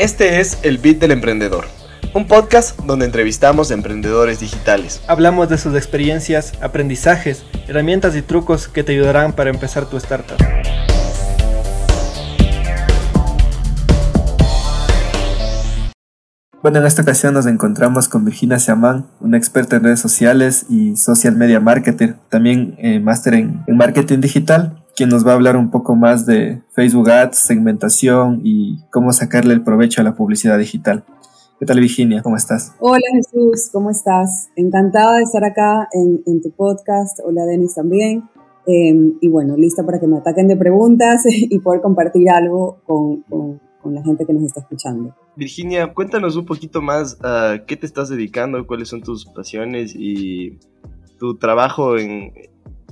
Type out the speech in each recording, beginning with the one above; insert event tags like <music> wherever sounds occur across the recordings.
Este es El Beat del Emprendedor, un podcast donde entrevistamos a emprendedores digitales. Hablamos de sus experiencias, aprendizajes, herramientas y trucos que te ayudarán para empezar tu startup. Bueno, en esta ocasión nos encontramos con Virginia Siamán, una experta en redes sociales y social media marketer, también eh, máster en, en marketing digital quien nos va a hablar un poco más de Facebook Ads, segmentación y cómo sacarle el provecho a la publicidad digital. ¿Qué tal Virginia? ¿Cómo estás? Hola Jesús, ¿cómo estás? Encantada de estar acá en, tu podcast. Hola Denis también. Em, y bueno, lista para que me ataquen de preguntas <laughs> y poder compartir algo con, la gente que nos está escuchando. Virginia, cuéntanos un poquito más a qué te estás dedicando, cuáles son tus pasiones y tu trabajo en,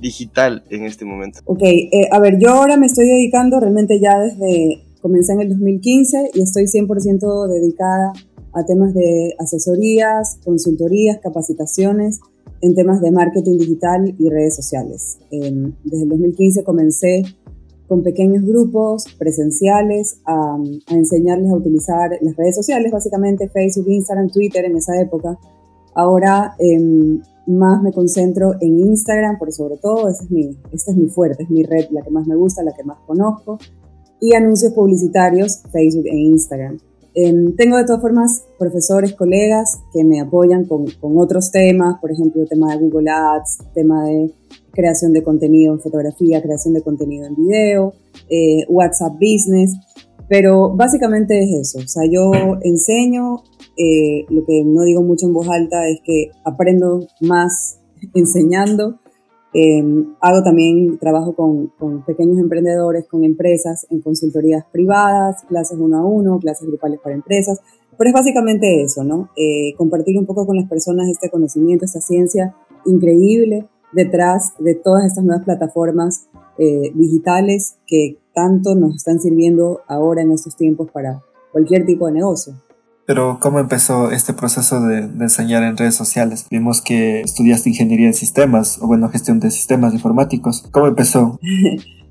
digital en este momento? Ok, eh, a ver, yo ahora me estoy dedicando realmente ya desde, comencé en el 2015 y estoy 100% dedicada a temas de asesorías, consultorías, capacitaciones en temas de marketing digital y redes sociales. desde el 2015 comencé con pequeños grupos presenciales a, enseñarles a utilizar las redes sociales, básicamente Facebook, Instagram, Twitter en esa época. Ahora em, más me concentro en Instagram, por sobre todo, ese es mi, fuerte, es mi red, la que más me gusta, la que más conozco, y anuncios publicitarios, Facebook e Instagram. Em, tengo de todas formas profesores, colegas que me apoyan con, con, otros temas, por ejemplo, el tema de Google Ads, tema de creación de contenido en fotografía, creación de contenido en video, eh, WhatsApp Business, pero básicamente es eso, o sea, yo enseño, eh, lo que no digo mucho en voz alta es que aprendo más <laughs> enseñando. Em, hago también trabajo con, con, pequeños emprendedores, con empresas en consultorías privadas, clases uno a uno, clases grupales para empresas. Pero es básicamente eso, ¿no? Eh, compartir un poco con las personas este conocimiento, esta ciencia increíble detrás de todas estas nuevas plataformas eh, digitales que tanto nos están sirviendo ahora en estos tiempos para cualquier tipo de negocio. Pero ¿cómo empezó este proceso de, enseñar en redes sociales? Vimos que estudiaste ingeniería en sistemas, o bueno, gestión de sistemas informáticos. ¿Cómo empezó? <laughs>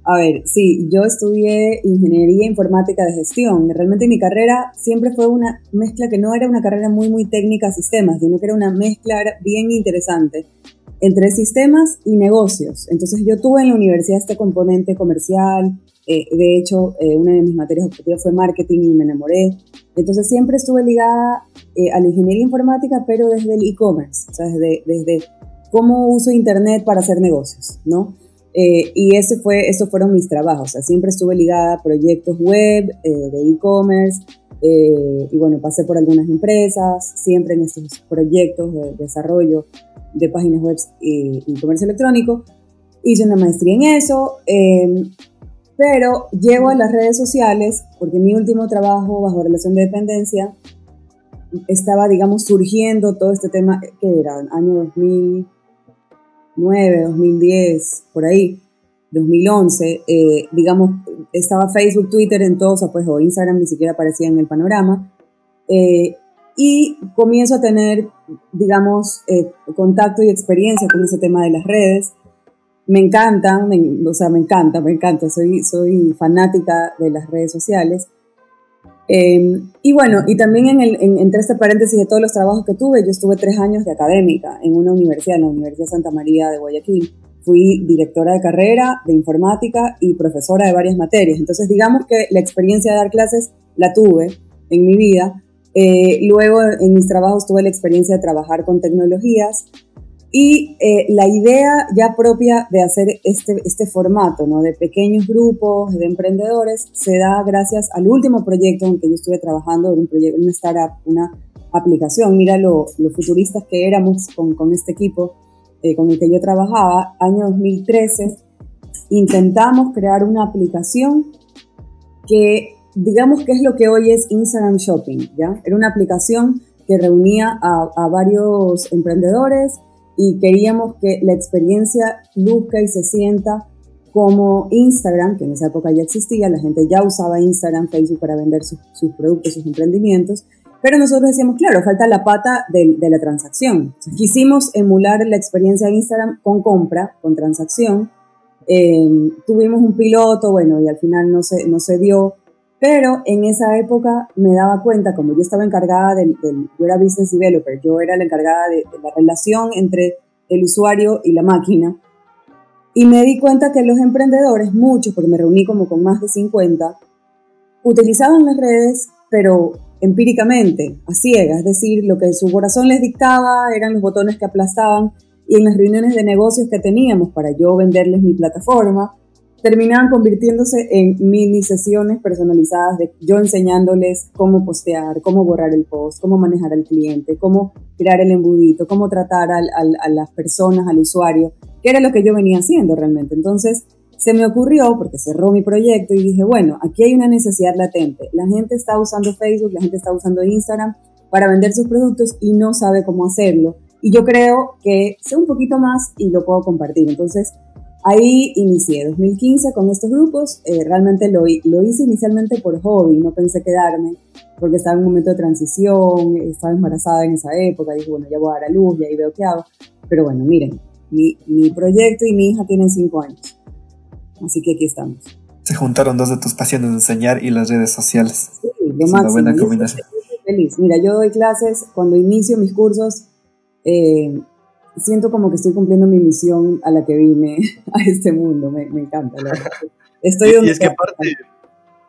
A ver, sí, yo estudié ingeniería informática de gestión. Realmente mi carrera siempre fue una mezcla que no era una carrera muy, muy técnica sistemas, sino que era una mezcla bien interesante entre sistemas y negocios. Entonces yo tuve en la universidad este componente comercial, eh, de hecho, eh, una de mis materias objetivas fue marketing y me enamoré. Entonces siempre estuve ligada eh, a la ingeniería informática, pero desde el e-commerce, o sea, desde, desde cómo uso Internet para hacer negocios, ¿no? y ese fue, esos fueron mis trabajos, o sea, siempre estuve ligada a proyectos web, de e-commerce, y bueno, pasé por algunas empresas, siempre en estos proyectos de desarrollo de páginas web y, y comercio electrónico. Hice una maestría en eso. Pero llego a las redes sociales porque mi último trabajo bajo relación de dependencia estaba, digamos, surgiendo todo este tema que era año 2009, 2010, por ahí, 2011, eh, digamos, estaba Facebook, Twitter en todos, o pues o Instagram ni siquiera aparecía en el panorama. Eh, y comienzo a tener, digamos, eh, contacto y experiencia con ese tema de las redes me encantan, o sea, me encanta, me encanta, soy, soy fanática de las redes sociales. Em, y bueno, y también en entre este paréntesis de todos los trabajos que tuve, yo estuve tres años de académica en una universidad, en la Universidad Santa María de Guayaquil. Fui directora de carrera de informática y profesora de varias materias. Entonces, digamos que la experiencia de dar clases la tuve en mi vida. Eh, luego, en mis trabajos tuve la experiencia de trabajar con tecnologías y eh, la idea ya propia de hacer este, este formato, ¿no? De pequeños grupos, de emprendedores, se da gracias al último proyecto en que yo estuve trabajando, un proyecto, una startup, una aplicación. Mira lo, lo futuristas que éramos con, con este equipo eh, con el que yo trabajaba. Año 2013, intentamos crear una aplicación que, digamos que es lo que hoy es Instagram Shopping, ¿ya? Era una aplicación que reunía a, a varios emprendedores, y queríamos que la experiencia luzca y se sienta como Instagram, que en esa época ya existía, la gente ya usaba Instagram, Facebook para vender sus, productos, sus emprendimientos, pero nosotros decíamos, claro, falta la pata de, la transacción. quisimos emular la experiencia de Instagram con compra, con transacción. Eh, tuvimos un piloto, bueno, y al final no se, no se dio, Pero en esa época me daba cuenta, como yo estaba encargada del, yo era business developer, yo era la encargada de, de la relación entre el usuario y la máquina, y me di cuenta que los emprendedores, muchos, porque me reuní como con más de 50, utilizaban las redes, pero empíricamente, a ciegas, es decir, lo que su corazón les dictaba eran los botones que aplastaban y en las reuniones de negocios que teníamos para yo venderles mi plataforma, terminaban convirtiéndose en mini sesiones personalizadas de yo enseñándoles cómo postear, cómo borrar el post, cómo manejar al cliente, cómo crear el embudito, cómo tratar a las personas, al usuario, que era lo que yo venía haciendo realmente. Entonces, se me ocurrió, porque cerró mi proyecto, y dije, bueno, aquí hay una necesidad latente. La gente está usando Facebook, la gente está usando Instagram para vender sus productos y no sabe cómo hacerlo. Y yo creo que sé un poquito más y lo puedo compartir. Entonces, Ahí inicié 2015 con estos grupos, eh, realmente lo, lo, hice inicialmente por hobby, no pensé quedarme porque estaba en un momento de transición, estaba embarazada en esa época, dije, bueno, ya voy a dar a luz y ahí veo qué hago. Pero bueno, miren, mi, mi proyecto y mi hija tienen cinco años, así que aquí estamos. Se juntaron dos de tus pasiones, enseñar y las redes sociales. Sí, lo máximo. Una buena combinación. feliz. Mira, yo doy clases, cuando inicio mis cursos, eh, siento como que estoy cumpliendo mi misión a la que vine <laughs> a este mundo. Me, me encanta. Estoy y, es que aparte,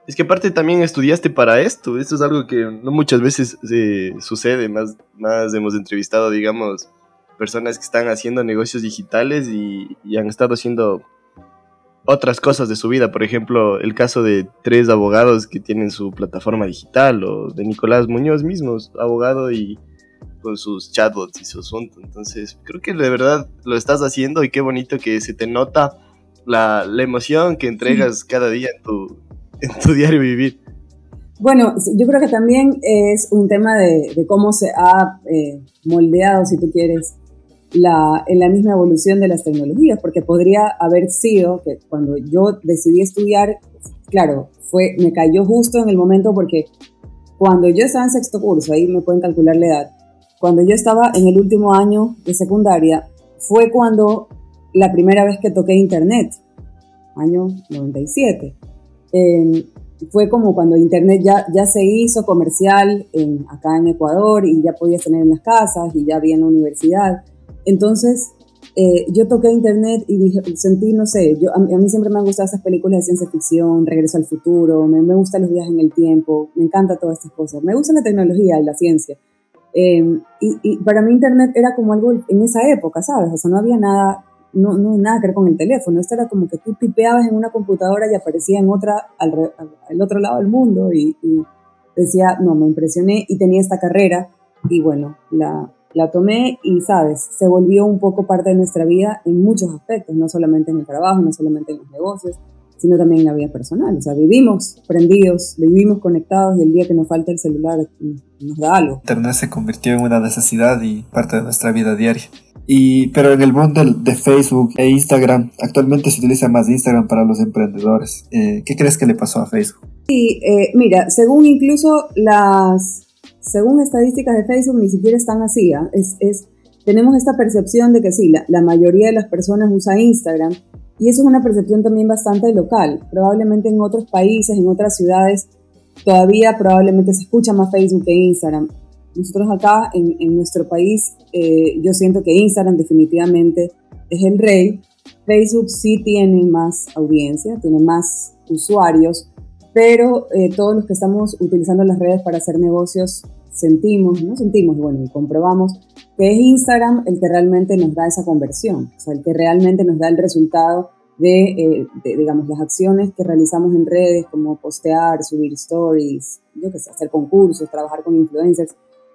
es que aparte también estudiaste para esto. Esto es algo que no muchas veces se sucede. Más, más hemos entrevistado, digamos, personas que están haciendo negocios digitales y, y han estado haciendo otras cosas de su vida. Por ejemplo, el caso de tres abogados que tienen su plataforma digital o de Nicolás Muñoz mismo, abogado y con sus chatbots y su asunto. Entonces, creo que de verdad lo estás haciendo y qué bonito que se te nota la, la emoción que entregas cada día en tu, en tu diario vivir. Bueno, yo creo que también es un tema de, de cómo se ha eh, moldeado, si tú quieres, la, en la misma evolución de las tecnologías, porque podría haber sido que cuando yo decidí estudiar, claro, fue, me cayó justo en el momento porque cuando yo estaba en sexto curso, ahí me pueden calcular la edad, cuando yo estaba en el último año de secundaria, fue cuando la primera vez que toqué internet, año 97. fue como cuando internet ya, ya se hizo comercial en, acá en Ecuador y ya podías tener en las casas y ya había en la universidad. Entonces, eh, yo toqué internet y dije, sentí, no sé, yo, a, mí siempre me han gustado esas películas de ciencia ficción, Regreso al futuro, me, me gustan los viajes en el tiempo, me encanta todas estas cosas, me gusta la tecnología y la ciencia. Em, y, para mí Internet era como algo en esa época, ¿sabes? O sea, no había nada, no, no nada que ver con el teléfono. Esto era como que tú tipeabas en una computadora y aparecía en otra, al, al otro lado del mundo. Y, decía, no, me impresioné y tenía esta carrera. Y bueno, la, la tomé y, ¿sabes? Se volvió un poco parte de nuestra vida en muchos aspectos, no solamente en el trabajo, no solamente en los negocios, sino también en la vida personal. O sea, vivimos prendidos, vivimos conectados y el día que nos falta el celular nos da algo. Internet se convirtió en una necesidad y parte de nuestra vida diaria. Y, pero en el mundo de, Facebook e Instagram, actualmente se utiliza más Instagram para los emprendedores. Eh, ¿Qué crees que le pasó a Facebook? Sí, eh, mira, según incluso las, según estadísticas de Facebook, ni siquiera están así. ¿ah? Es, es, tenemos esta percepción de que sí, la, la mayoría de las personas usa Instagram, y eso es una percepción también bastante local. Probablemente en otros países, en otras ciudades, todavía probablemente se escucha más Facebook que Instagram. Nosotros acá en, nuestro país, eh, yo siento que Instagram definitivamente es el rey. Facebook sí tiene más audiencia, tiene más usuarios, pero eh, todos los que estamos utilizando las redes para hacer negocios sentimos, no sentimos, bueno, y comprobamos que es Instagram el que realmente nos da esa conversión, o sea, el que realmente nos da el resultado de, eh, digamos, las acciones que realizamos en redes, como postear, subir stories, yo qué sé, hacer concursos, trabajar con influencers,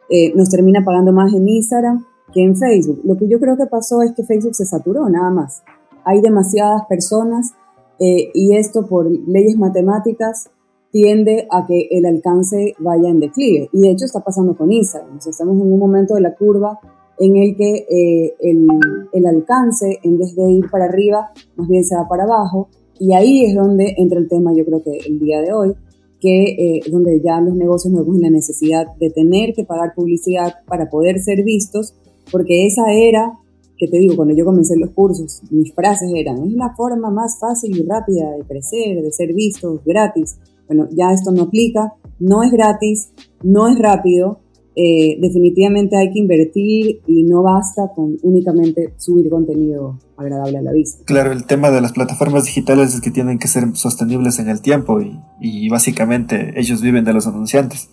eh, nos termina pagando más en Instagram que en Facebook. Lo que yo creo que pasó es que Facebook se saturó, nada más. Hay demasiadas personas eh, y esto por leyes matemáticas tiende a que el alcance vaya en declive. Y de hecho está pasando con Instagram. estamos en un momento de la curva en el que eh, el, alcance, en vez de ir para arriba, más bien se va para abajo. Y ahí es donde entra el tema, yo creo que el día de hoy, que eh, donde ya los negocios nos ven la necesidad de tener que pagar publicidad para poder ser vistos, porque esa era, que te digo, cuando yo comencé los cursos, mis frases eran, es la forma más fácil y rápida de crecer, de ser vistos gratis bueno, ya esto no aplica, no es gratis, no es rápido, eh, definitivamente hay que invertir y no basta con únicamente subir contenido agradable a la vista. Claro, el tema de las plataformas digitales es que tienen que ser sostenibles en el tiempo y, y básicamente ellos viven de los anunciantes.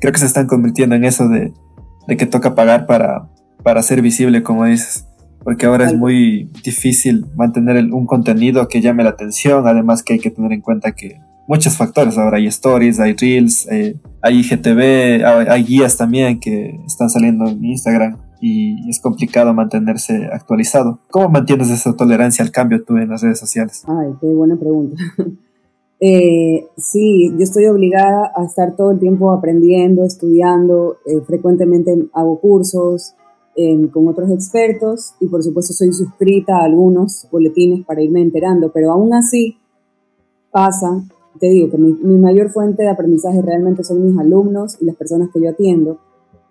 Creo que se están convirtiendo en eso de, de que toca pagar para, para ser visible, como dices porque ahora es muy difícil mantener un contenido que llame la atención, además que hay que tener en cuenta que muchos factores, ahora hay stories, hay reels, eh, hay IGTV, hay, guías también que están saliendo en Instagram y es complicado mantenerse actualizado. ¿Cómo mantienes esa tolerancia al cambio tú en las redes sociales? Ay, qué buena pregunta. <laughs> Eh, sí, yo estoy obligada a estar todo el tiempo aprendiendo, estudiando, eh, frecuentemente hago cursos, con otros expertos y por supuesto soy suscrita a algunos boletines para irme enterando, pero aún así pasa, te digo que mi, mayor fuente de aprendizaje realmente son mis alumnos y las personas que yo atiendo,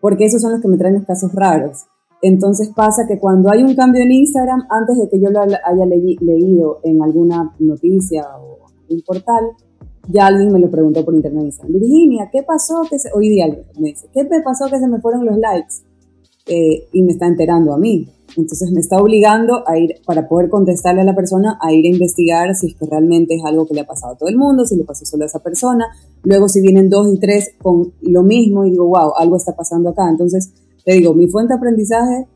porque esos son los que me traen los casos raros. Entonces pasa que cuando hay un cambio en Instagram, antes de que yo lo haya leído en alguna noticia o un portal, ya alguien me lo preguntó por internet. Virginia, ¿qué pasó? Que Hoy día me dice, ¿qué me pasó que se me fueron los likes? Eh, y me está enterando a mí. Entonces me está obligando a ir, para poder contestarle a la persona, a ir a investigar si es que realmente es algo que le ha pasado a todo el mundo, si le pasó solo a esa persona. Luego si vienen dos y tres con lo mismo y digo, wow, algo está pasando acá. Entonces, te digo, mi fuente de aprendizaje,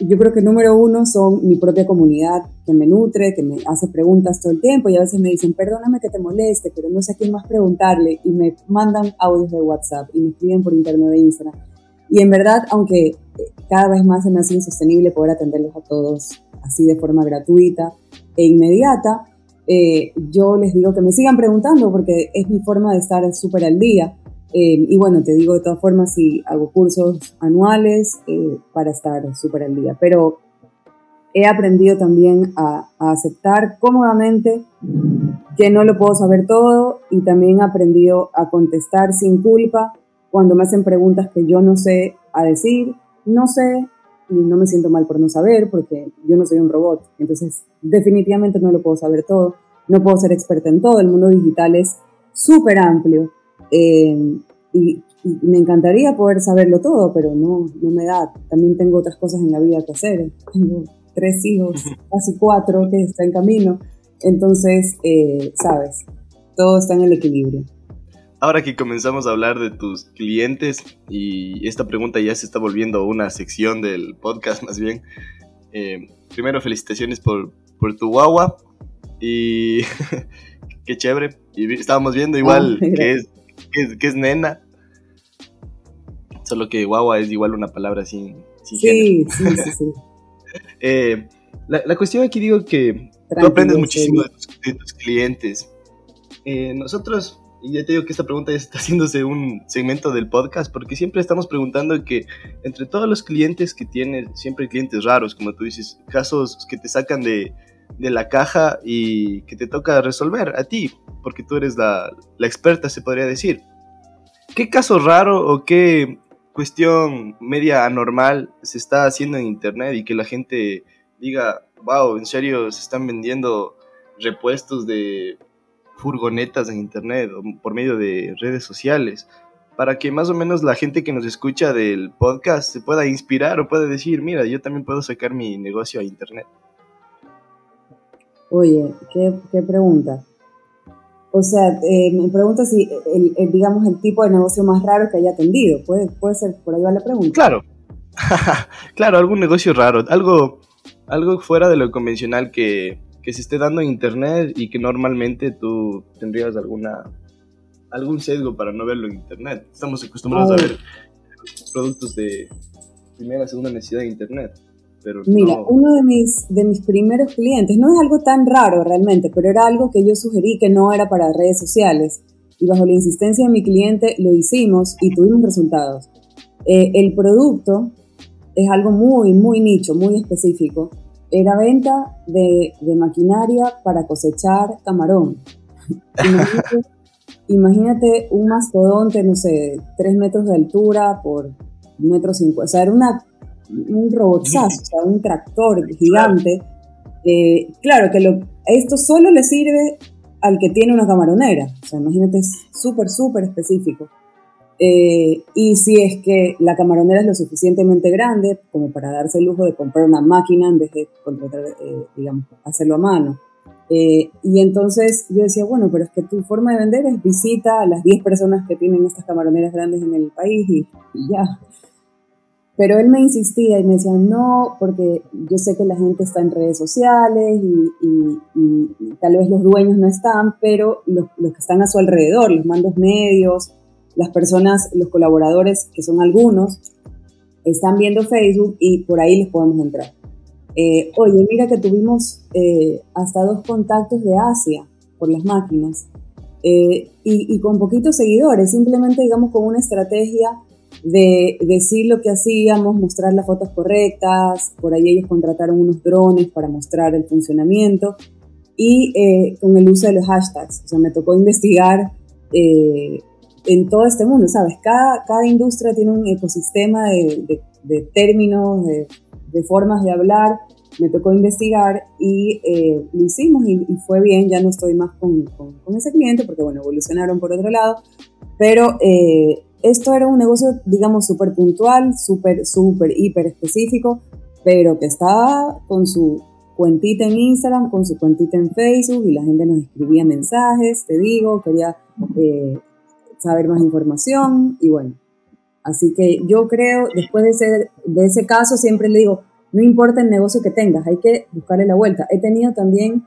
yo creo que número uno son mi propia comunidad que me nutre, que me hace preguntas todo el tiempo y a veces me dicen, perdóname que te moleste, pero no sé a quién más preguntarle y me mandan audios de WhatsApp y me escriben por internet de Instagram. Y en verdad, aunque cada vez más se me hace insostenible poder atenderlos a todos así de forma gratuita e inmediata, eh, yo les digo que me sigan preguntando porque es mi forma de estar súper al día. Eh, y bueno, te digo de todas formas si hago cursos anuales eh, para estar súper al día. Pero he aprendido también a, a, aceptar cómodamente que no lo puedo saber todo y también he aprendido a contestar sin culpa cuando me hacen preguntas que yo no sé a decir no sé y no me siento mal por no saber porque yo no soy un robot. Entonces, definitivamente no lo puedo saber todo. No puedo ser experta en todo. El mundo digital es súper amplio. Eh, y, me encantaría poder saberlo todo, pero no, no me da. También tengo otras cosas en la vida que hacer. Tengo tres hijos, casi cuatro, que están en camino. Entonces, eh, sabes, todo está en el equilibrio. Ahora que comenzamos a hablar de tus clientes y esta pregunta ya se está volviendo una sección del podcast <laughs> más bien. Eh, primero felicitaciones por, por tu guagua y <laughs> qué chévere. Y estábamos viendo igual <laughs> que, es, que, es, nena. Solo que guagua es igual una palabra sin, sin sí, sí, sí, sí, eh, la, la, cuestión aquí digo que tú aprendes muchísimo de tus, de tus clientes. Eh, nosotros y ya te digo que esta pregunta ya está haciéndose un segmento del podcast, porque siempre estamos preguntando que entre todos los clientes que tienes, siempre clientes raros, como tú dices, casos que te sacan de, de la caja y que te toca resolver a ti, porque tú eres la, la experta, se podría decir. ¿Qué caso raro o qué cuestión media anormal se está haciendo en Internet y que la gente diga, wow, en serio, se están vendiendo repuestos de furgonetas en internet o por medio de redes sociales para que más o menos la gente que nos escucha del podcast se pueda inspirar o pueda decir, mira, yo también puedo sacar mi negocio a internet. Oye, qué, pregunta. O sea, eh, me pregunta si, el, digamos, el tipo de negocio más raro que haya atendido. ¿Puede, puede ser, por ahí va la pregunta. Claro, <laughs> claro, algún negocio raro, algo, algo fuera de lo convencional que, que se esté dando en internet y que normalmente tú tendrías alguna algún sesgo para no verlo en internet. Estamos acostumbrados a ver productos de primera, segunda necesidad en internet. Pero Mira, uno de mis, de mis primeros clientes, no es algo tan raro realmente, pero era algo que yo sugerí que no era para redes sociales. Y bajo la insistencia de mi cliente lo hicimos y tuvimos resultados. Eh, el producto es algo muy, muy nicho, muy específico era venta de, maquinaria para cosechar camarón. <laughs> imagínate, un mastodonte, no sé, tres metros de altura por metros cinco. O sea, era una, un robotazo, o sea, un tractor gigante. Eh, claro que lo, esto solo le sirve al que tiene una camaronera. O sea, imagínate, es súper, súper específico. Eh, y si es que la camaronera es lo suficientemente grande como para darse el lujo de comprar una máquina en vez de contratar, eh, digamos, hacerlo a mano. Eh, y entonces yo decía, bueno, pero es que tu forma de vender es visita a las 10 personas que tienen estas camaroneras grandes en el país y, ya. Pero él me insistía y me decía, no, porque yo sé que la gente está en redes sociales y, tal vez los dueños no están, pero los, los que están a su alrededor, los mandos medios, las personas, los colaboradores, que son algunos, están viendo Facebook y por ahí les podemos entrar. Eh, oye, mira que tuvimos eh, hasta dos contactos de Asia por las máquinas eh, y, con poquitos seguidores, simplemente digamos con una estrategia de decir lo que hacíamos, mostrar las fotos correctas, por ahí ellos contrataron unos drones para mostrar el funcionamiento y con el uso de los hashtags, o sea, me tocó investigar en todo este mundo, ¿sabes? Cada, cada industria tiene un ecosistema de, de, términos, de, de, formas de hablar. Me tocó investigar y eh, lo hicimos y, fue bien. Ya no estoy más con, con, ese cliente porque, bueno, evolucionaron por otro lado. Pero eh, esto era un negocio, digamos, súper puntual, súper, súper, hiper específico, pero que estaba con su cuentita en Instagram, con su cuentita en Facebook y la gente nos escribía mensajes, te digo, quería eh, saber más información y bueno. Así que yo creo, después de ese, de ese caso, siempre le digo, no importa el negocio que tengas, hay que buscarle la vuelta. He tenido también,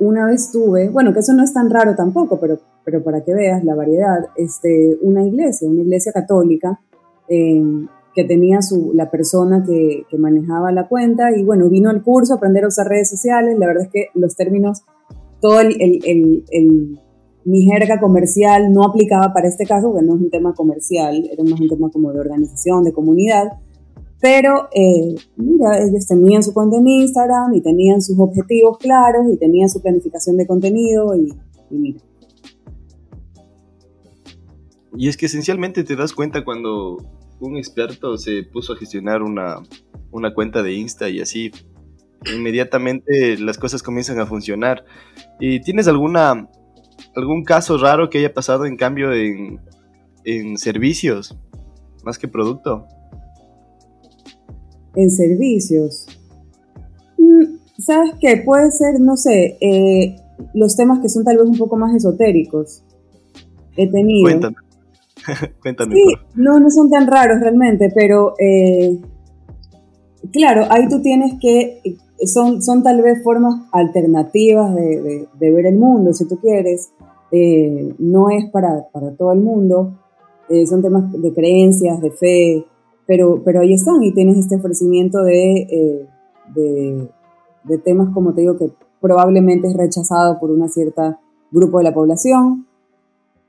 una vez tuve, bueno, que eso no es tan raro tampoco, pero, pero para que veas la variedad, este, una iglesia, una iglesia católica, em, que tenía su, la persona que, que, manejaba la cuenta y bueno, vino al curso a aprender a usar redes sociales. La verdad es que los términos, todo el, el, el mi jerga comercial no aplicaba para este caso, porque no es un tema comercial, era más un tema como de organización, de comunidad. Pero, eh, mira, ellos tenían su cuenta en Instagram y tenían sus objetivos claros y tenían su planificación de contenido y, mira. Y es que esencialmente te das cuenta cuando un experto se puso a gestionar una, una cuenta de Insta y así inmediatamente las cosas comienzan a funcionar. ¿Y tienes alguna algún caso raro que haya pasado en cambio en, servicios, más que producto? En servicios. Mm, ¿Sabes qué? Puede ser, no sé, eh, los temas que son tal vez un poco más esotéricos. He tenido. Cuéntame. <laughs> Cuéntame. Sí, no, no son tan raros realmente, pero eh, claro, ahí tú tienes que, son, son tal vez formas alternativas de, ver el mundo, si tú quieres. Eh, no es para, para, todo el mundo, eh, son temas de creencias, de fe, pero, pero ahí están y tienes este ofrecimiento de, eh, de, temas, como te digo, que probablemente es rechazado por una cierta grupo de la población,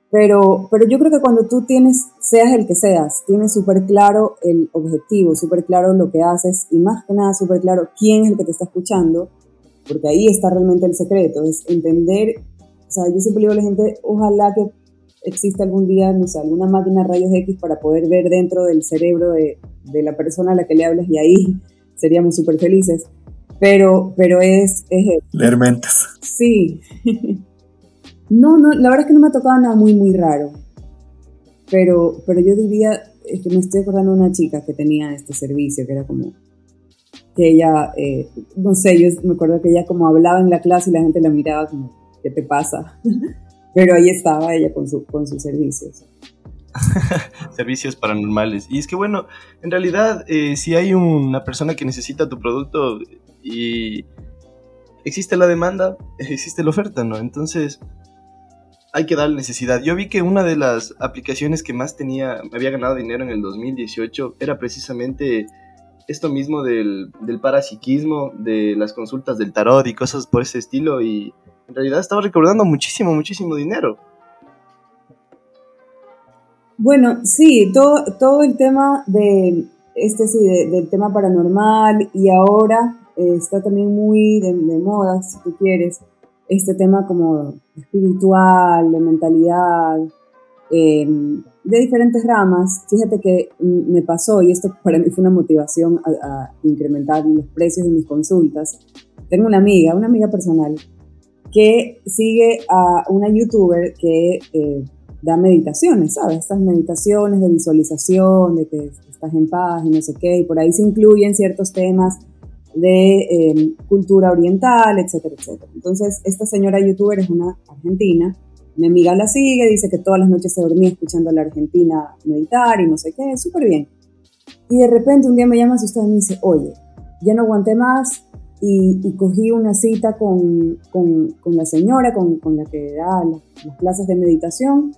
pero, pero yo creo que cuando tú tienes, seas el que seas, tienes súper claro el objetivo, súper claro lo que haces y más que nada súper claro quién es el que te está escuchando, porque ahí está realmente el secreto, es entender o sea, yo siempre digo a la gente, ojalá que exista algún día, no sé, alguna máquina rayos X para poder ver dentro del cerebro de, de la persona a la que le hablas y ahí <laughs> seríamos súper felices. Pero, pero es, es... Leer mentes. Sí. <laughs> no, no, la verdad es que no me ha tocado nada muy, muy raro. Pero, pero yo diría, es que me estoy acordando de una chica que tenía este servicio, que era como, que ella, eh, no sé, yo me acuerdo que ella como hablaba en la clase y la gente la miraba como, ¿qué te pasa? <laughs> Pero ahí estaba ella con, su, con sus servicios. <laughs> servicios paranormales. Y es que bueno, en realidad, eh, si hay una persona que necesita tu producto y existe la demanda, <laughs> existe la oferta, ¿no? Entonces, hay que dar necesidad. Yo vi que una de las aplicaciones que más tenía, había ganado dinero en el 2018 era precisamente esto mismo del, del parapsiquismo, de las consultas del tarot y cosas por ese estilo. Y en realidad estaba recaudando muchísimo, muchísimo dinero. Bueno, sí, todo, todo el tema de este sí, del tema paranormal y ahora eh, está también muy de, moda, si tú quieres, este tema como espiritual, de mentalidad, em, de diferentes ramas. Fíjate que me pasó, y esto para mí fue una motivación a, a incrementar los precios de mis consultas. Tengo una amiga, una amiga personal, que sigue a una youtuber que eh, da meditaciones, ¿sabes? Estas meditaciones de visualización, de que estás en paz y no sé qué, y por ahí se incluyen ciertos temas de em, cultura oriental, etcétera, etcétera. Entonces, esta señora youtuber es una argentina, mi amiga la sigue, dice que todas las noches se dormía escuchando a la argentina meditar y no sé qué, súper bien. Y de repente un día me llama asustada y me dice, oye, ya no aguanté más y, cogí una cita con, con, con la señora, con, con, la que da las clases de meditación,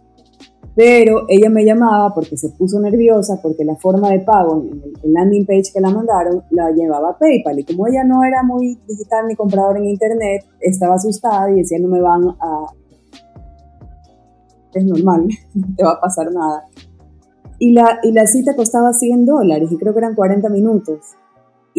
pero ella me llamaba porque se puso nerviosa porque la forma de pago en el, landing page que la mandaron la llevaba a PayPal. Y como ella no era muy digital ni compradora en internet, estaba asustada y decía no me van a... Es normal, <laughs> no te va a pasar nada. Y la, y la cita costaba 100 dólares y creo que eran 40 minutos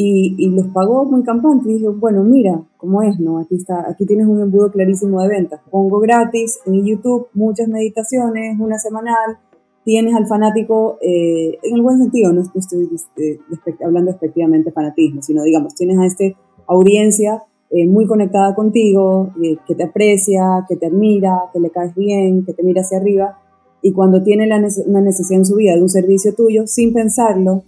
y, los pagó muy campante. Y dije, bueno, mira cómo es, ¿no? Aquí, está, aquí tienes un embudo clarísimo de ventas. Pongo gratis en YouTube muchas meditaciones, una semanal. Tienes al fanático, eh, en el buen sentido, no estoy eh, hablando efectivamente fanatismo, sino digamos, tienes a esta audiencia eh, muy conectada contigo, que te aprecia, que te admira, que le caes bien, que te mira hacia arriba. Y cuando tiene la una necesidad en su vida de un servicio tuyo, sin pensarlo,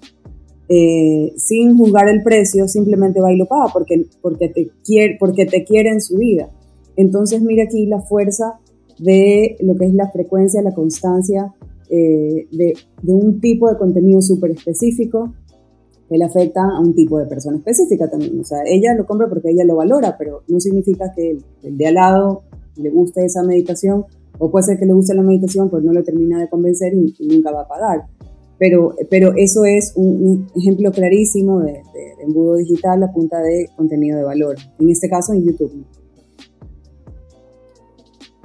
eh, sin juzgar el precio, simplemente va y lo paga porque, porque, te quiere, porque te quiere en su vida. Entonces mira aquí la fuerza de lo que es la frecuencia, la constancia eh, de, un tipo de contenido súper específico le afecta a un tipo de persona específica también. O sea, ella lo compra porque ella lo valora, pero no significa que el, de al lado le guste esa meditación o puede ser que le guste la meditación, pero no le termina de convencer y nunca va a pagar. Pero, pero eso es un, ejemplo clarísimo de, embudo digital a punta de contenido de valor, en este caso en YouTube.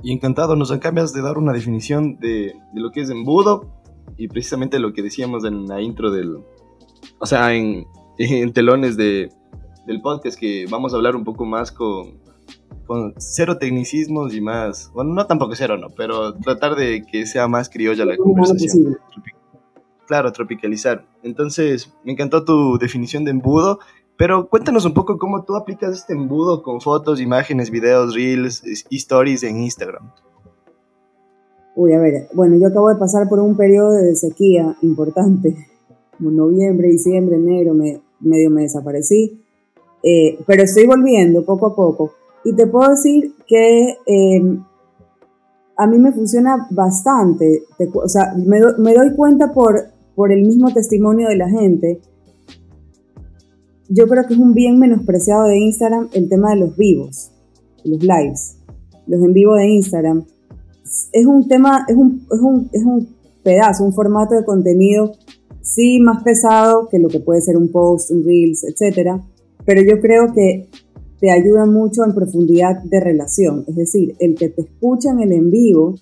Y encantado, nos acabas de dar una definición de, de, lo que es embudo y precisamente lo que decíamos en la intro del, o sea, en, en telones de, del podcast, que vamos a hablar un poco más con, con cero tecnicismos y más, bueno, no tampoco cero, no, pero tratar de que sea más criolla la conversación. Claro, tropicalizar. Entonces, me encantó tu definición de embudo, pero cuéntanos un poco cómo tú aplicas este embudo con fotos, imágenes, videos, reels y stories en Instagram. Uy, a ver, bueno, yo acabo de pasar por un periodo de sequía importante, <laughs> como noviembre, diciembre, enero, me, medio me desaparecí, eh, pero estoy volviendo poco a poco. Y te puedo decir que eh, a mí me funciona bastante, o sea, me, me doy cuenta por, por el mismo testimonio de la gente, yo creo que es un bien menospreciado de Instagram el tema de los vivos, los lives, los en vivo de Instagram. Es un tema, es un, es un, es un pedazo, un formato de contenido, sí, más pesado que lo que puede ser un post, un reels, etc. Pero yo creo que te ayuda mucho en profundidad de relación. Es decir, el que te escuchan en el en vivo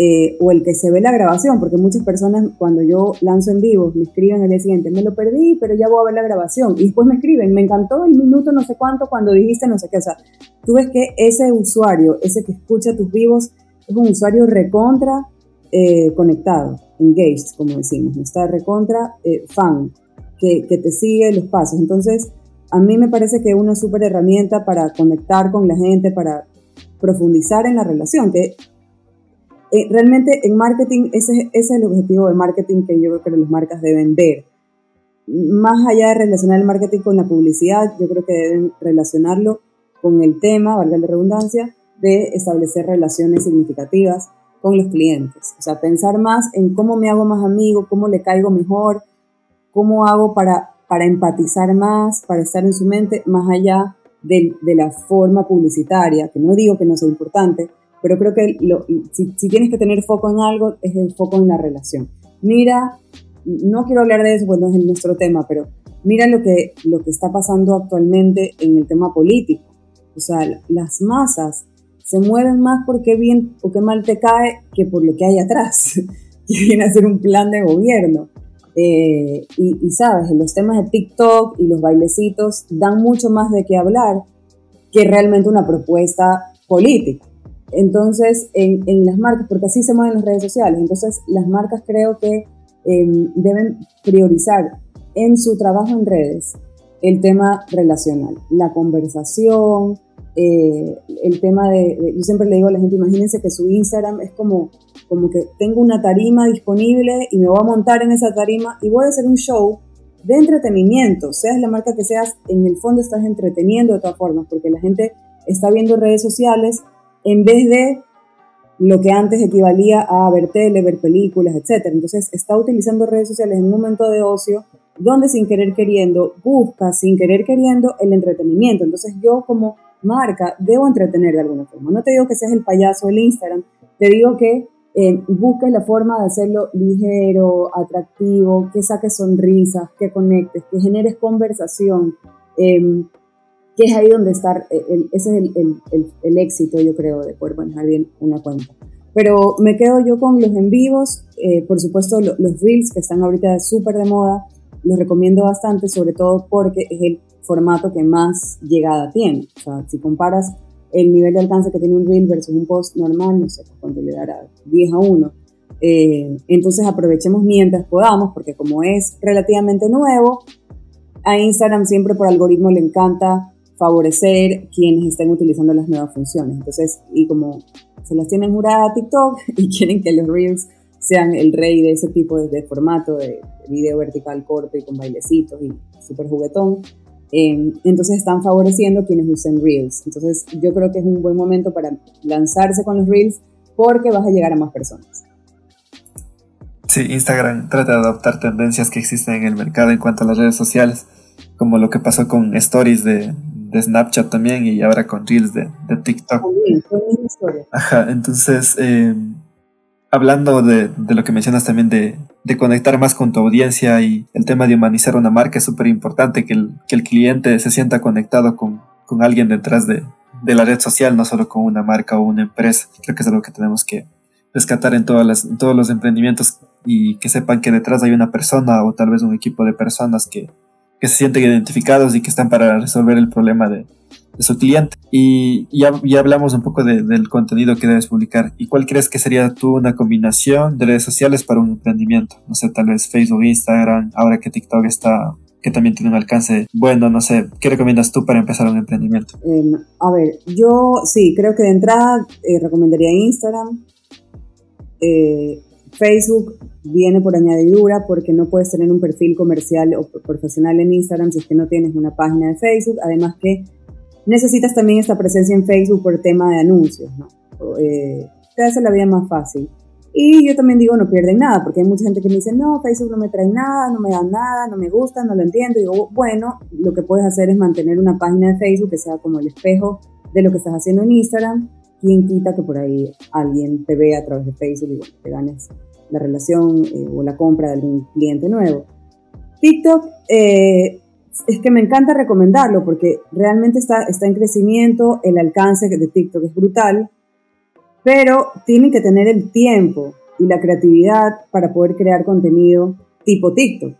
eh, o el que se ve la grabación, porque muchas personas cuando yo lanzo en vivo me escriben el día siguiente, me lo perdí, pero ya voy a ver la grabación. Y después me escriben, me encantó el minuto no sé cuánto cuando dijiste no sé qué. O sea, tú ves que ese usuario, ese que escucha tus vivos, es un usuario recontra eh, conectado, engaged, como decimos, está recontra eh, fan, que, que te sigue los pasos. Entonces, a mí me parece que es una súper herramienta para conectar con la gente, para profundizar en la relación, que eh, realmente en marketing ese, es el objetivo de marketing que yo creo que las marcas deben ver. Más allá de relacionar el marketing con la publicidad, yo creo que deben relacionarlo con el tema, valga la redundancia, de establecer relaciones significativas con los clientes. O sea, pensar más en cómo me hago más amigo, cómo le caigo mejor, cómo hago para, para empatizar más, para estar en su mente, más allá de, de la forma publicitaria, que no digo que no sea importante, pero creo que si, tienes que tener foco en algo, es el foco en la relación. Mira, no quiero hablar de eso, pues no es nuestro tema, pero mira lo que, lo que está pasando actualmente en el tema político. O sea, las masas se mueven más porque bien o qué mal te cae que por lo que hay atrás, <laughs> que viene a ser un plan de gobierno. Eh, y, sabes, los temas de TikTok y los bailecitos dan mucho más de qué hablar que realmente una propuesta política. Entonces, en, las marcas, porque así se mueven las redes sociales, entonces las marcas creo que em, deben priorizar en su trabajo en redes el tema relacional, la conversación, eh, el tema de, yo siempre le digo a la gente, imagínense que su Instagram es como, como que tengo una tarima disponible y me voy a montar en esa tarima y voy a hacer un show de entretenimiento, seas la marca que seas, en el fondo estás entreteniendo de todas formas, porque la gente está viendo redes sociales en vez de lo que antes equivalía a ver tele, ver películas, etc. Entonces está utilizando redes sociales en un momento de ocio donde sin querer queriendo busca, sin querer queriendo, el entretenimiento. Entonces yo como marca debo entretener de alguna forma. No te digo que seas el payaso del Instagram, te digo que eh, busques la forma de hacerlo ligero, atractivo, que saques sonrisas, que conectes, que generes conversación, em, que es ahí donde está, eh, ese es el, éxito, yo creo, de poder manejar bien una cuenta. Pero me quedo yo con los en vivos, eh, por supuesto los reels que están ahorita súper de moda, los recomiendo bastante, sobre todo porque es el formato que más llegada tiene. O sea, si comparas el nivel de alcance que tiene un reel versus un post normal, no sé cuánto le dará 10 a 1. Eh, entonces aprovechemos mientras podamos, porque como es relativamente nuevo, a Instagram siempre por algoritmo le encanta favorecer quienes estén utilizando las nuevas funciones. Entonces, y como se las tienen jurada a TikTok <laughs> y quieren que los Reels sean el rey de ese tipo de, formato de, video vertical corto y con bailecitos y súper juguetón, eh, entonces están favoreciendo quienes usen Reels. Entonces yo creo que es un buen momento para lanzarse con los Reels porque vas a llegar a más personas. Sí, Instagram trata de adoptar tendencias que existen en el mercado en cuanto a las redes sociales, como lo que pasó con Stories de, de Snapchat también y ahora con Reels de, de TikTok. Ajá, entonces, eh, hablando de, de, lo que mencionas también de, de, conectar más con tu audiencia y el tema de humanizar una marca es súper importante, que el, que el cliente se sienta conectado con, con alguien detrás de, de, la red social, no solo con una marca o una empresa. Creo que es algo que tenemos que rescatar en, todas las, en todos los emprendimientos y que sepan que detrás hay una persona o tal vez un equipo de personas que, que se sienten identificados y que están para resolver el problema de, su cliente. Y ya, ya hablamos un poco de, del contenido que debes publicar. ¿Y cuál crees que sería tú una combinación de redes sociales para un emprendimiento? No sé, tal vez Facebook, Instagram, ahora que TikTok está que también tiene un alcance bueno, no sé, ¿qué recomiendas tú para empezar un emprendimiento? Em, a ver, yo sí, creo que de entrada eh, recomendaría Instagram. Eh, Facebook viene por añadidura porque no puedes tener un perfil comercial o profesional en Instagram si es que no tienes una página de Facebook. Además que necesitas también esta presencia en Facebook por tema de anuncios, ¿no? Eh, te la vida más fácil. Y yo también digo, no pierden nada, porque hay mucha gente que me dice, no, Facebook no me trae nada, no me da nada, no me gusta, no lo entiendo. Y digo, bueno, lo que puedes hacer es mantener una página de Facebook que sea como el espejo de lo que estás haciendo en Instagram. ¿Quién quita que por ahí alguien te vea a través de Facebook y bueno, te ganes la relación eh, o la compra de algún cliente nuevo. TikTok, eh, es que me encanta recomendarlo porque realmente está, está en crecimiento, el alcance de TikTok es brutal, pero tienen que tener el tiempo y la creatividad para poder crear contenido tipo TikTok.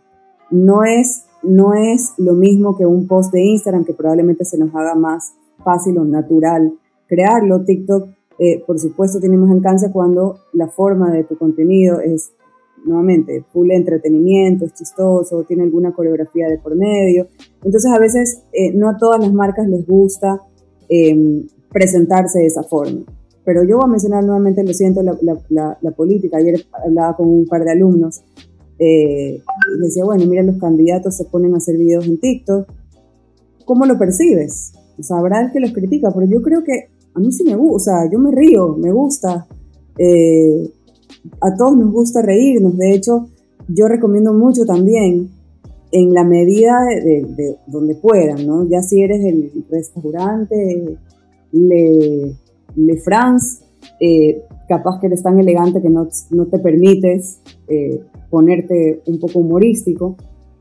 No es, no es lo mismo que un post de Instagram que probablemente se nos haga más fácil o natural crearlo. TikTok eh, por supuesto tiene más alcance cuando la forma de tu contenido es, nuevamente, full entretenimiento, es chistoso, tiene alguna coreografía de por medio. Entonces a veces eh, no a todas las marcas les gusta em, presentarse de esa forma. Pero yo voy a mencionar nuevamente, lo siento, la, política. Ayer hablaba con un par de alumnos eh, decía, bueno, mira, los candidatos se ponen a hacer videos en TikTok. ¿Cómo lo percibes? O sea, habrá el que los critica, pero yo creo que a mí sí me gusta, yo me río, me gusta. Eh, a todos nos gusta reírnos, de hecho, yo recomiendo mucho también en la medida de, donde puedan, ¿no? Ya si eres el restaurante Le, Le France, eh, capaz que eres tan elegante que no, no te permites eh, ponerte un poco humorístico,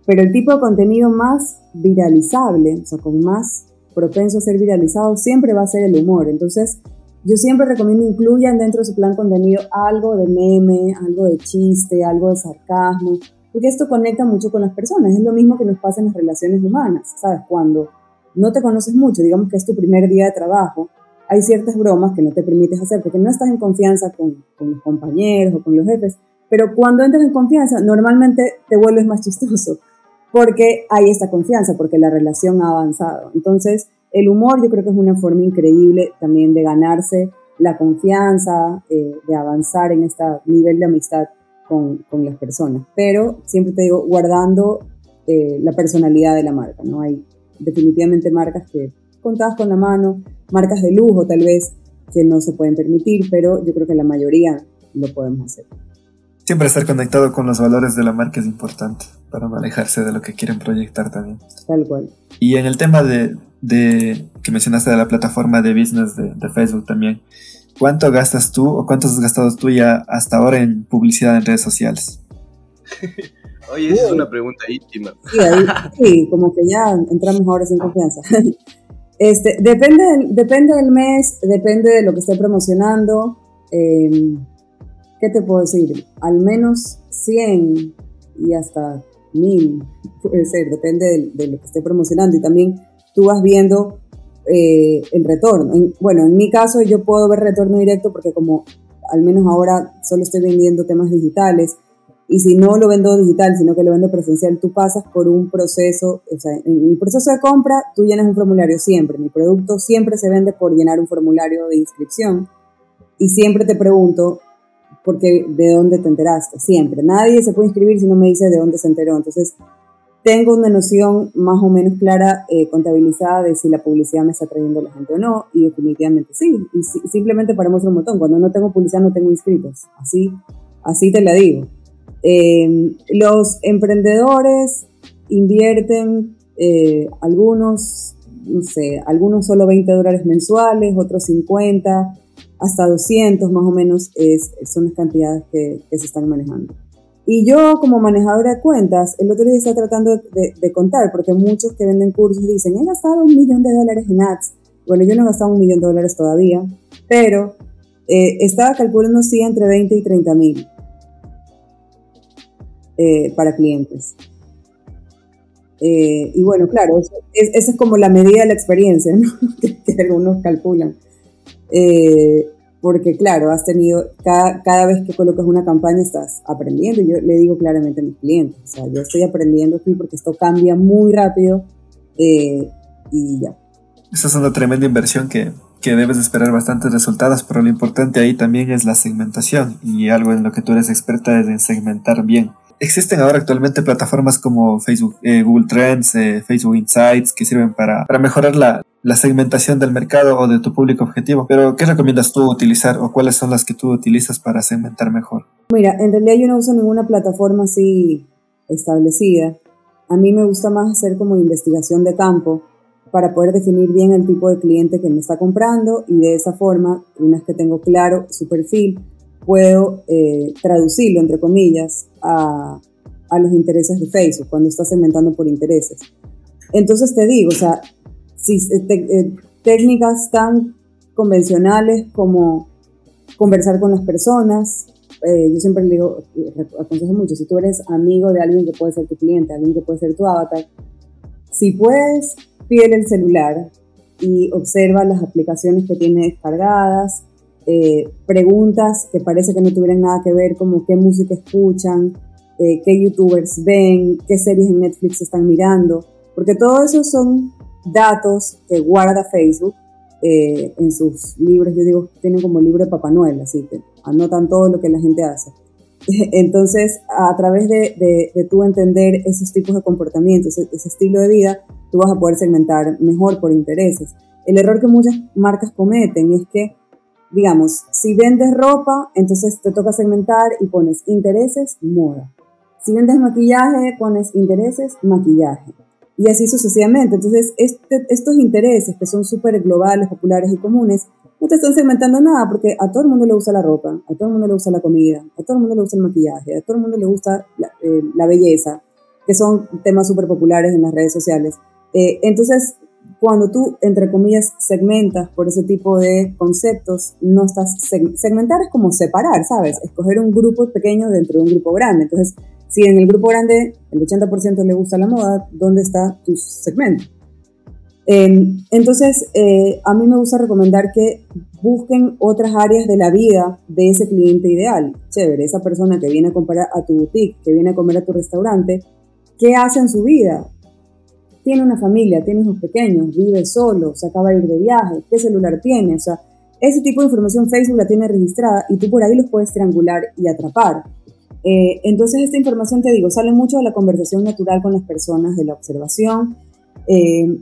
pero el tipo de contenido más viralizable, o sea, con más propenso a ser viralizado siempre va a ser el humor. Entonces, yo siempre recomiendo incluyan dentro de su plan contenido algo de meme, algo de chiste, algo de sarcasmo, porque esto conecta mucho con las personas. Es lo mismo que nos pasa en las relaciones humanas, ¿sabes? Cuando no te conoces mucho, digamos que es tu primer día de trabajo, hay ciertas bromas que no te permites hacer porque no estás en confianza con, con los compañeros o con los jefes, pero cuando entras en confianza, normalmente te vuelves más chistoso porque hay esta confianza, porque la relación ha avanzado. Entonces, el humor yo creo que es una forma increíble también de ganarse la confianza, eh, de avanzar en este nivel de amistad con, las personas. Pero siempre te digo, guardando eh, la personalidad de la marca, ¿no? Hay definitivamente marcas que contadas con la mano, marcas de lujo tal vez que no se pueden permitir, pero yo creo que la mayoría lo podemos hacer. Siempre estar conectado con los valores de la marca es importante para manejarse de lo que quieren proyectar también. Tal cual. Y en el tema de, de que mencionaste de la plataforma de business de, de, Facebook también, ¿cuánto gastas tú o cuánto has gastado tú ya hasta ahora en publicidad en redes sociales? <laughs> Oye, esa es una pregunta íntima. Sí, ahí, sí, como que ya entramos ahora sin confianza. <laughs> Este, depende, depende del mes, depende de lo que esté promocionando. Eh, ¿Qué te puedo decir? Al menos 100 y hasta 1000, puede ser, depende de, lo que esté promocionando. Y también tú vas viendo eh, el retorno. bueno, en mi caso yo puedo ver retorno directo porque como al menos ahora solo estoy vendiendo temas digitales, y si no lo vendo digital, sino que lo vendo presencial, tú pasas por un proceso, o sea, en el proceso de compra tú llenas un formulario siempre. Mi producto siempre se vende por llenar un formulario de inscripción y siempre te pregunto, porque de dónde te enteraste, siempre. Nadie se puede inscribir si no me dice de dónde se enteró. Entonces, tengo una noción más o menos clara, eh, contabilizada de si la publicidad me está trayendo a la gente o no, y definitivamente sí. Y simplemente para mostrar un montón. Cuando no tengo publicidad, no tengo inscritos. Así, así te la digo. Em, los emprendedores invierten eh, algunos, no sé, algunos solo 20 dólares mensuales, otros 50, hasta 200 más o menos es, son las cantidades que, se están manejando. Y yo como manejadora de cuentas, el otro día estaba tratando de, contar, porque muchos que venden cursos dicen, he gastado un millón de dólares en ads. Bueno, yo no he gastado un millón de dólares todavía, pero eh, estaba calculando sí entre 20 y 30 mil eh, para clientes. Eh, y bueno, claro, esa es, como la medida de la experiencia <laughs> que, algunos calculan. Eh, porque claro, has tenido, cada, cada, vez que colocas una campaña estás aprendiendo. Yo le digo claramente a mis clientes, o sea, yo estoy aprendiendo aquí porque esto cambia muy rápido y ya. Esa es una tremenda inversión que, que debes esperar bastantes resultados, pero lo importante ahí también es la segmentación y algo en lo que tú eres experta es en segmentar bien existen ahora actualmente plataformas como Facebook, eh, Google Trends, eh, Facebook Insights que sirven para, mejorar la, la, segmentación del mercado o de tu público objetivo. Pero, ¿qué recomiendas tú utilizar o cuáles son las que tú utilizas para segmentar mejor? Mira, en realidad yo no uso ninguna plataforma así establecida. A mí me gusta más hacer como investigación de campo para poder definir bien el tipo de cliente que me está comprando y de esa forma, una vez que tengo claro su perfil, puedo eh, traducirlo, entre comillas, a, los intereses de Facebook, cuando está segmentando por intereses. Entonces te digo, o sea, si, eh, eh, técnicas tan convencionales como conversar con las personas, yo siempre le digo, aconsejo mucho, si tú eres amigo de alguien que puede ser tu cliente, alguien que puede ser tu avatar, si puedes, pídele el celular y observa las aplicaciones que tiene descargadas, eh, preguntas que parece que no tuvieran nada que ver, como qué música escuchan, eh, qué youtubers ven, qué series en Netflix están mirando, porque todo eso son datos que guarda Facebook eh, en sus libros. Yo digo, tienen como libro de Papá Noel, así que anotan todo lo que la gente hace. <laughs> Entonces, a través de, de, tú entender esos tipos de comportamientos, ese, ese estilo de vida, tú vas a poder segmentar mejor por intereses. El error que muchas marcas cometen es que digamos, si vendes ropa, entonces te toca segmentar y pones intereses, moda. Si vendes maquillaje, pones intereses, maquillaje. Y así sucesivamente. Entonces, este, estos intereses que son súper globales, populares y comunes, no te están segmentando nada porque a todo el mundo le gusta la ropa, a todo el mundo le gusta la comida, a todo el mundo le gusta el maquillaje, a todo el mundo le gusta la, eh, belleza, que son temas súper populares en las redes sociales. Eh, entonces, cuando tú, entre comillas, segmentas por ese tipo de conceptos, no estás... segmentar es como separar, ¿sabes? Escoger un grupo pequeño dentro de un grupo grande. Entonces, si en el grupo grande el 80% le gusta la moda, ¿dónde está tu segmento? Em, entonces, eh, a mí me gusta recomendar que busquen otras áreas de la vida de ese cliente ideal. Chévere, esa persona que viene a comprar a tu boutique, que viene a comer a tu restaurante, ¿qué hace en su vida? Tiene una familia, tiene hijos pequeños, vive solo, se acaba de ir de viaje, qué celular tiene, o sea, ese tipo de información Facebook la tiene registrada y tú por ahí los puedes triangular y atrapar. Eh, entonces esta información, te digo, sale mucho de la conversación natural con las personas, de la observación. Eh,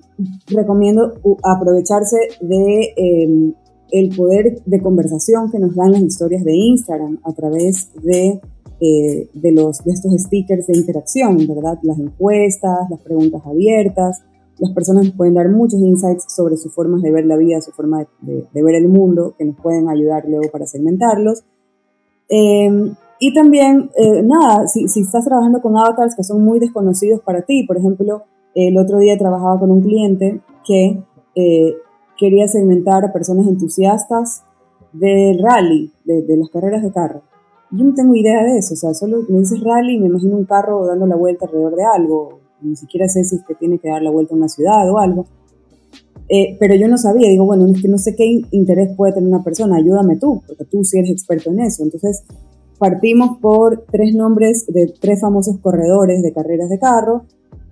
recomiendo aprovecharse de em, el poder de conversación que nos dan las historias de Instagram a través de, eh, de, los, estos stickers de interacción, ¿verdad? Las encuestas, las preguntas abiertas. Las personas pueden dar muchos insights sobre sus formas de ver la vida, su forma de, ver el mundo, que nos pueden ayudar luego para segmentarlos. Em, y también, eh, nada, si, si, estás trabajando con avatars que son muy desconocidos para ti, por ejemplo, el otro día trabajaba con un cliente que eh, quería segmentar a personas entusiastas del rally, de, de, las carreras de carro. Yo no tengo idea de eso, o sea, solo me dices rally y me imagino un carro dando la vuelta alrededor de algo, ni siquiera sé si es que tiene que dar la vuelta a una ciudad o algo. Eh, pero yo no sabía, digo, bueno, es que no sé qué interés puede tener una persona, ayúdame tú, porque tú sí eres experto en eso. Entonces, partimos por tres nombres de tres famosos corredores de carreras de carro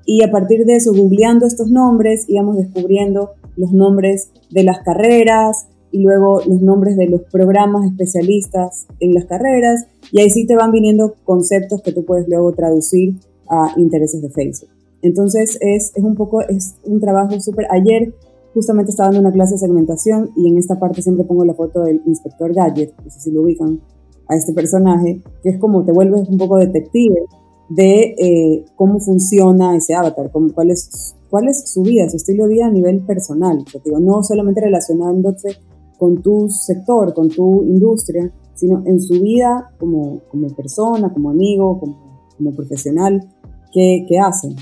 y a partir de eso, googleando estos nombres, íbamos descubriendo los nombres de las carreras y luego los nombres de los programas especialistas en las carreras y ahí sí te van viniendo conceptos que tú puedes luego traducir a intereses de Facebook. Entonces es, es un poco, es un trabajo súper... Ayer justamente estaba dando una clase de segmentación y en esta parte siempre pongo la foto del inspector Gadget, no sé si lo ubican, a este personaje, que es como te vuelves un poco detective de eh, cómo funciona ese avatar, cuál, es, cuál es su vida, su estilo de vida a nivel personal. digo, no solamente relacionándose con tu sector, con tu industria, sino en su vida como, como persona, como amigo, como, como profesional, ¿qué, qué hacen?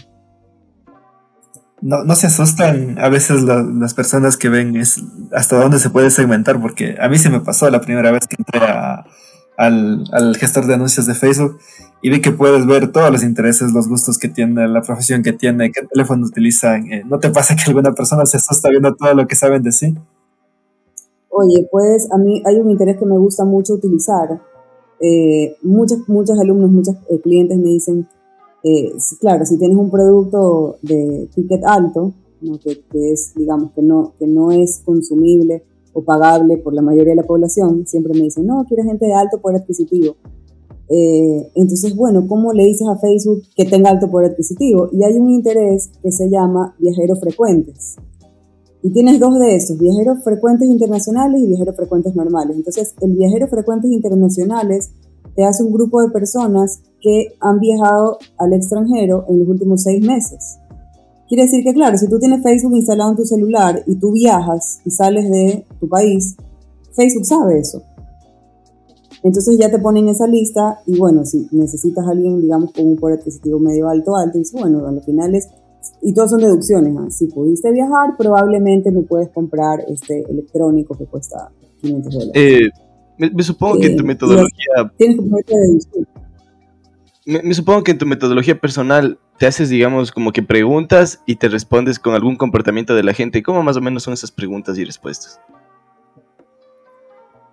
No, no, se asustan a veces las personas que ven es hasta dónde se puede segmentar, porque a mí se me pasó la primera vez que entré a, al, al, gestor de anuncios de Facebook y vi que puedes ver todos los intereses, los gustos que tiene, la profesión que tiene, qué teléfono utilizan. Eh, ¿No te pasa que alguna persona se asusta viendo todo lo que saben de sí? Oye, pues a mí hay un interés que me gusta mucho utilizar. Eh, muchos, muchos alumnos, muchos eh, clientes me dicen, eh, claro, si tienes un producto de ticket alto, que, que, es, digamos, que no, que no es consumible o pagable por la mayoría de la población, siempre me dicen, no, quiero gente de alto poder adquisitivo. Eh, entonces, bueno, ¿cómo le dices a Facebook que tenga alto poder adquisitivo? Y hay un interés que se llama viajeros frecuentes. Y tienes dos de esos, viajeros frecuentes internacionales y viajeros frecuentes normales. Entonces, el viajero frecuentes internacionales te hace un grupo de personas que han viajado al extranjero en los últimos seis meses. Quiere decir que, claro, si tú tienes Facebook instalado en tu celular y tú viajas y sales de tu país, Facebook sabe eso. Entonces ya te ponen esa lista y bueno, si necesitas a alguien, digamos, con un poder adquisitivo medio alto, alto, dices, bueno, a los finales, y todos son deducciones, ¿ah? si pudiste viajar, probablemente me puedes comprar este electrónico que cuesta 500 dólares. Eh, me, supongo que en tu eh, metodología... Tienes que me, supongo que en tu metodología personal te haces, digamos, como que preguntas y te respondes con algún comportamiento de la gente. ¿Cómo más o menos son esas preguntas y respuestas?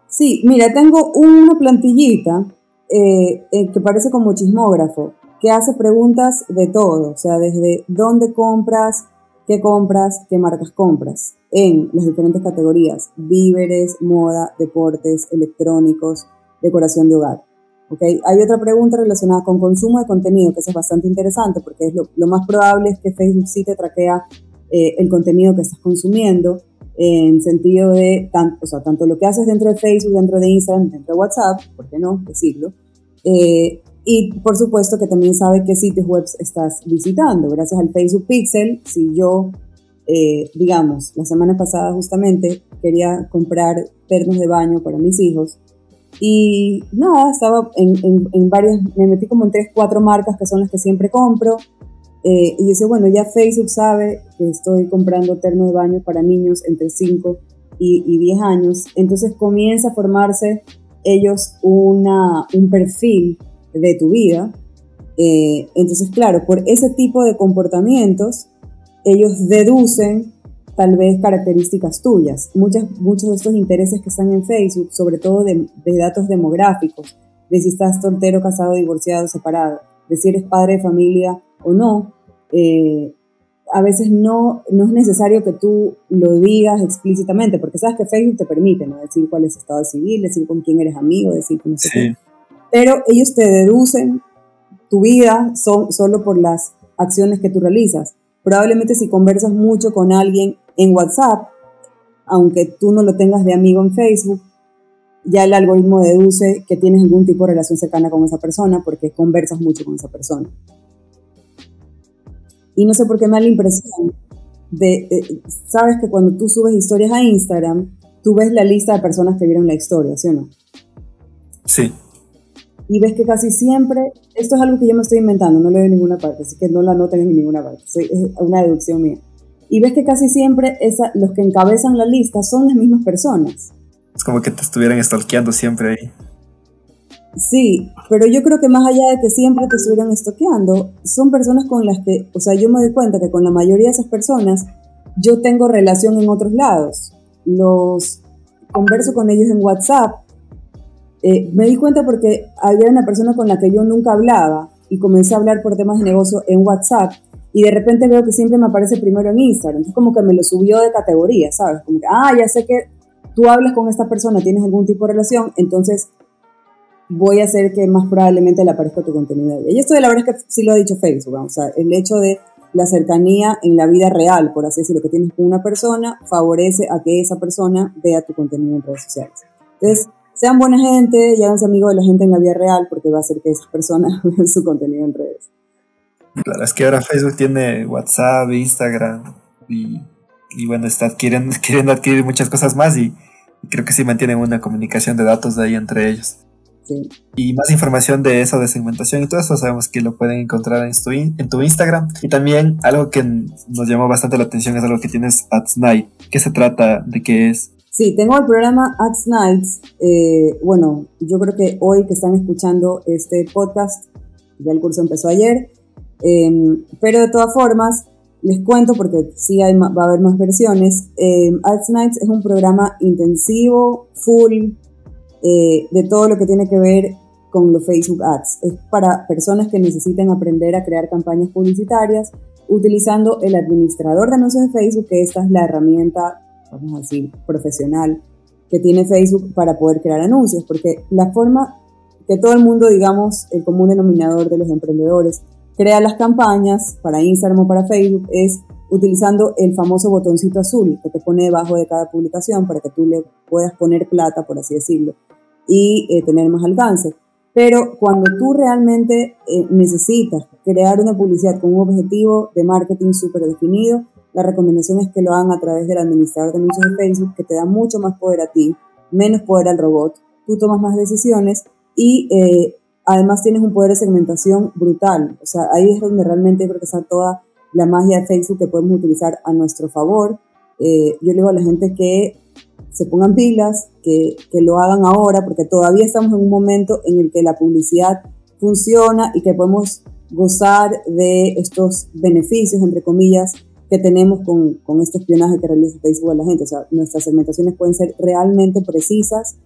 Sí, mira, tengo una plantillita eh, que parece como chismógrafo, que hace preguntas de todo, o sea, desde dónde compras, qué compras, qué marcas compras, en las diferentes categorías, víveres, moda, deportes, electrónicos, decoración de hogar. ¿okay? Hay otra pregunta relacionada con consumo de contenido, que es bastante interesante, porque es lo, más probable es que Facebook sí te traquea eh, el contenido que estás consumiendo, en sentido de, tanto, o sea, tanto lo que haces dentro de Facebook, dentro de Instagram, dentro de WhatsApp, ¿por qué no decirlo? Eh, y por supuesto que también sabe qué sitios web estás visitando. Gracias al Facebook Pixel, si yo, eh, digamos, la semana pasada justamente quería comprar pernos de baño para mis hijos, y nada, estaba en, en, varias, me metí como en tres, cuatro marcas que son las que siempre compro. Eh, y dice, bueno, ya Facebook sabe que estoy comprando terno de baño para niños entre 5 y, y 10 años. Entonces comienza a formarse ellos una, un perfil de tu vida. Eh, entonces, claro, por ese tipo de comportamientos, ellos deducen tal vez características tuyas. Muchas, muchos de estos intereses que están en Facebook, sobre todo de, datos demográficos, de si estás soltero, casado, divorciado, separado, de si eres padre de familia o no, eh, a veces no, no es necesario que tú lo digas explícitamente, porque sabes que Facebook te permite, ¿no? Decir cuál es tu estado civil, decir con quién eres amigo, decir con no sé Pero ellos te deducen tu vida son, solo por las acciones que tú realizas. Probablemente si conversas mucho con alguien en WhatsApp, aunque tú no lo tengas de amigo en Facebook, ya el algoritmo deduce que tienes algún tipo de relación cercana con esa persona porque conversas mucho con esa persona. Y no sé por qué me da la impresión de, sabes que cuando tú subes historias a Instagram, tú ves la lista de personas que vieron la historia, ¿sí o no? Sí. Y ves que casi siempre, esto es algo que yo me estoy inventando, no lo veo en ninguna parte, así que no la noten en ninguna parte, es una deducción mía. Y ves que casi siempre esa, los que encabezan la lista son las mismas personas. Es como que te estuvieran stalkeando siempre ahí. Sí, pero yo creo que más allá de que siempre te estuvieran estoqueando, son personas con las que, o sea, yo me doy cuenta que con la mayoría de esas personas yo tengo relación en otros lados. Los converso con ellos en WhatsApp. Eh, me di cuenta porque había una persona con la que yo nunca hablaba y comencé a hablar por temas de negocio en WhatsApp y de repente veo que siempre me aparece primero en Instagram. Entonces como que me lo subió de categoría, ¿sabes? Como que, ah, ya sé que tú hablas con esta persona, tienes algún tipo de relación, entonces voy a hacer que más probablemente le aparezca tu contenido Y esto de la verdad es que sí lo ha dicho Facebook, o sea, el hecho de la cercanía en la vida real, por así decirlo, que tienes con una persona, favorece a que esa persona vea tu contenido en redes sociales. Entonces, sean buena gente y háganse amigos de la gente en la vida real porque va a hacer que esa persona <laughs> vea su contenido en redes. Claro, es que ahora Facebook tiene WhatsApp, Instagram y, y bueno, está adquiriendo, <laughs> queriendo adquirir muchas cosas más y, creo que sí mantienen una comunicación de datos de ahí entre ellos. Y más información de eso, de segmentación y todo eso, sabemos que lo pueden encontrar en tu, en tu Instagram. Y también algo que nos llamó bastante la atención es algo que tienes Ads Night. ¿Qué se trata? ¿De qué es? Sí, tengo el programa Ads Nights. Eh, bueno, yo creo que hoy que están escuchando este podcast, ya el curso empezó ayer, em, pero de todas formas, les cuento porque sí hay, va a haber más versiones. Eh, Ads Nights es un programa intensivo, full, eh, de todo lo que tiene que ver con los Facebook Ads. Es para personas que necesiten aprender a crear campañas publicitarias utilizando el administrador de anuncios de Facebook, que esta es la herramienta, vamos a decir, profesional que tiene Facebook para poder crear anuncios, porque la forma que todo el mundo, digamos, el común denominador de los emprendedores, crea las campañas para Instagram o para Facebook es utilizando el famoso botoncito azul que te pone debajo de cada publicación para que tú le puedas poner plata, por así decirlo, y eh, tener más alcance. Pero cuando tú realmente eh, necesitas crear una publicidad con un objetivo de marketing súper definido, la recomendación es que lo hagan a través del administrador de anuncios de Facebook, que te da mucho más poder a ti, menos poder al robot, tú tomas más decisiones y eh, además tienes un poder de segmentación brutal. O sea, ahí es donde realmente creo que está toda la magia de Facebook que podemos utilizar a nuestro favor. yo le digo a la gente que se pongan pilas, que, que, lo hagan ahora, porque todavía estamos en un momento en el que la publicidad funciona y que podemos gozar de estos beneficios, entre comillas, que tenemos con, con este espionaje que realiza Facebook a la gente. O sea, nuestras segmentaciones pueden ser realmente precisas,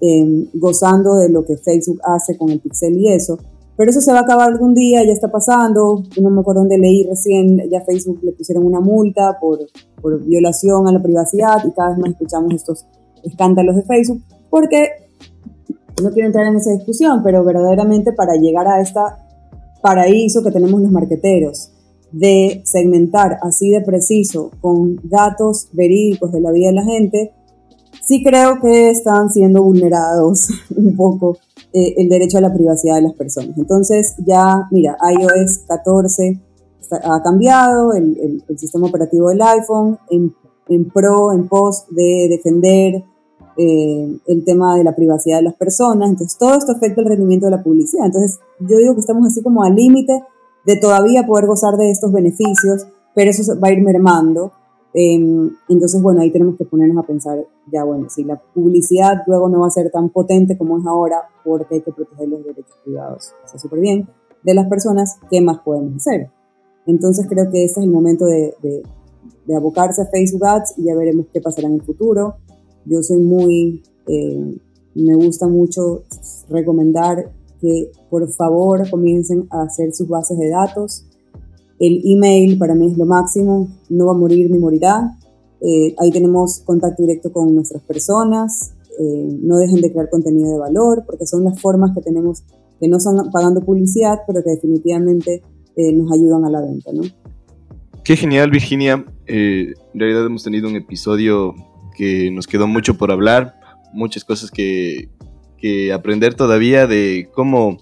eh, gozando de lo que Facebook hace con el pixel y eso. Pero eso se va a acabar algún día, ya está pasando. No me acuerdo dónde leí recién, ya Facebook le pusieron una multa por, por violación a la privacidad y cada vez más escuchamos estos escándalos de Facebook. Porque no quiero entrar en esa discusión, pero verdaderamente para llegar a esta paraíso que tenemos los marqueteros de segmentar así de preciso con datos verídicos de la vida de la gente, sí creo que están siendo vulnerados <laughs> un poco eh, el derecho a la privacidad de las personas. Entonces ya, mira, iOS 14 ha cambiado, el, el, sistema operativo del iPhone, en, en, pro, en pos de defender eh, el tema de la privacidad de las personas. Entonces todo esto afecta el rendimiento de la publicidad. Entonces yo digo que estamos así como al límite de todavía poder gozar de estos beneficios, pero eso va a ir mermando. Em, entonces, bueno, ahí tenemos que ponernos a pensar, ya bueno, si la publicidad luego no va a ser tan potente como es ahora, porque hay que proteger los derechos privados, está súper bien, de las personas, ¿qué más podemos hacer? Entonces creo que este es el momento de, abocarse a Facebook Ads y ya veremos qué pasará en el futuro. Yo soy muy, eh, me gusta mucho recomendar que por favor comiencen a hacer sus bases de datos, El email para mí es lo máximo, no va a morir ni morirá. Eh, ahí tenemos contacto directo con nuestras personas. Eh, no dejen de crear contenido de valor, porque son las formas que tenemos, que no son pagando publicidad, pero que definitivamente eh, nos ayudan a la venta, ¿no? Qué genial, Virginia. en realidad hemos tenido un episodio que nos quedó mucho por hablar, muchas cosas que, aprender todavía de cómo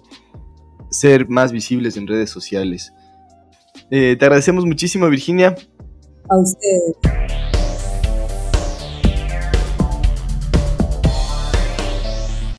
ser más visibles en redes sociales. te agradecemos muchísimo, Virginia. A ustedes.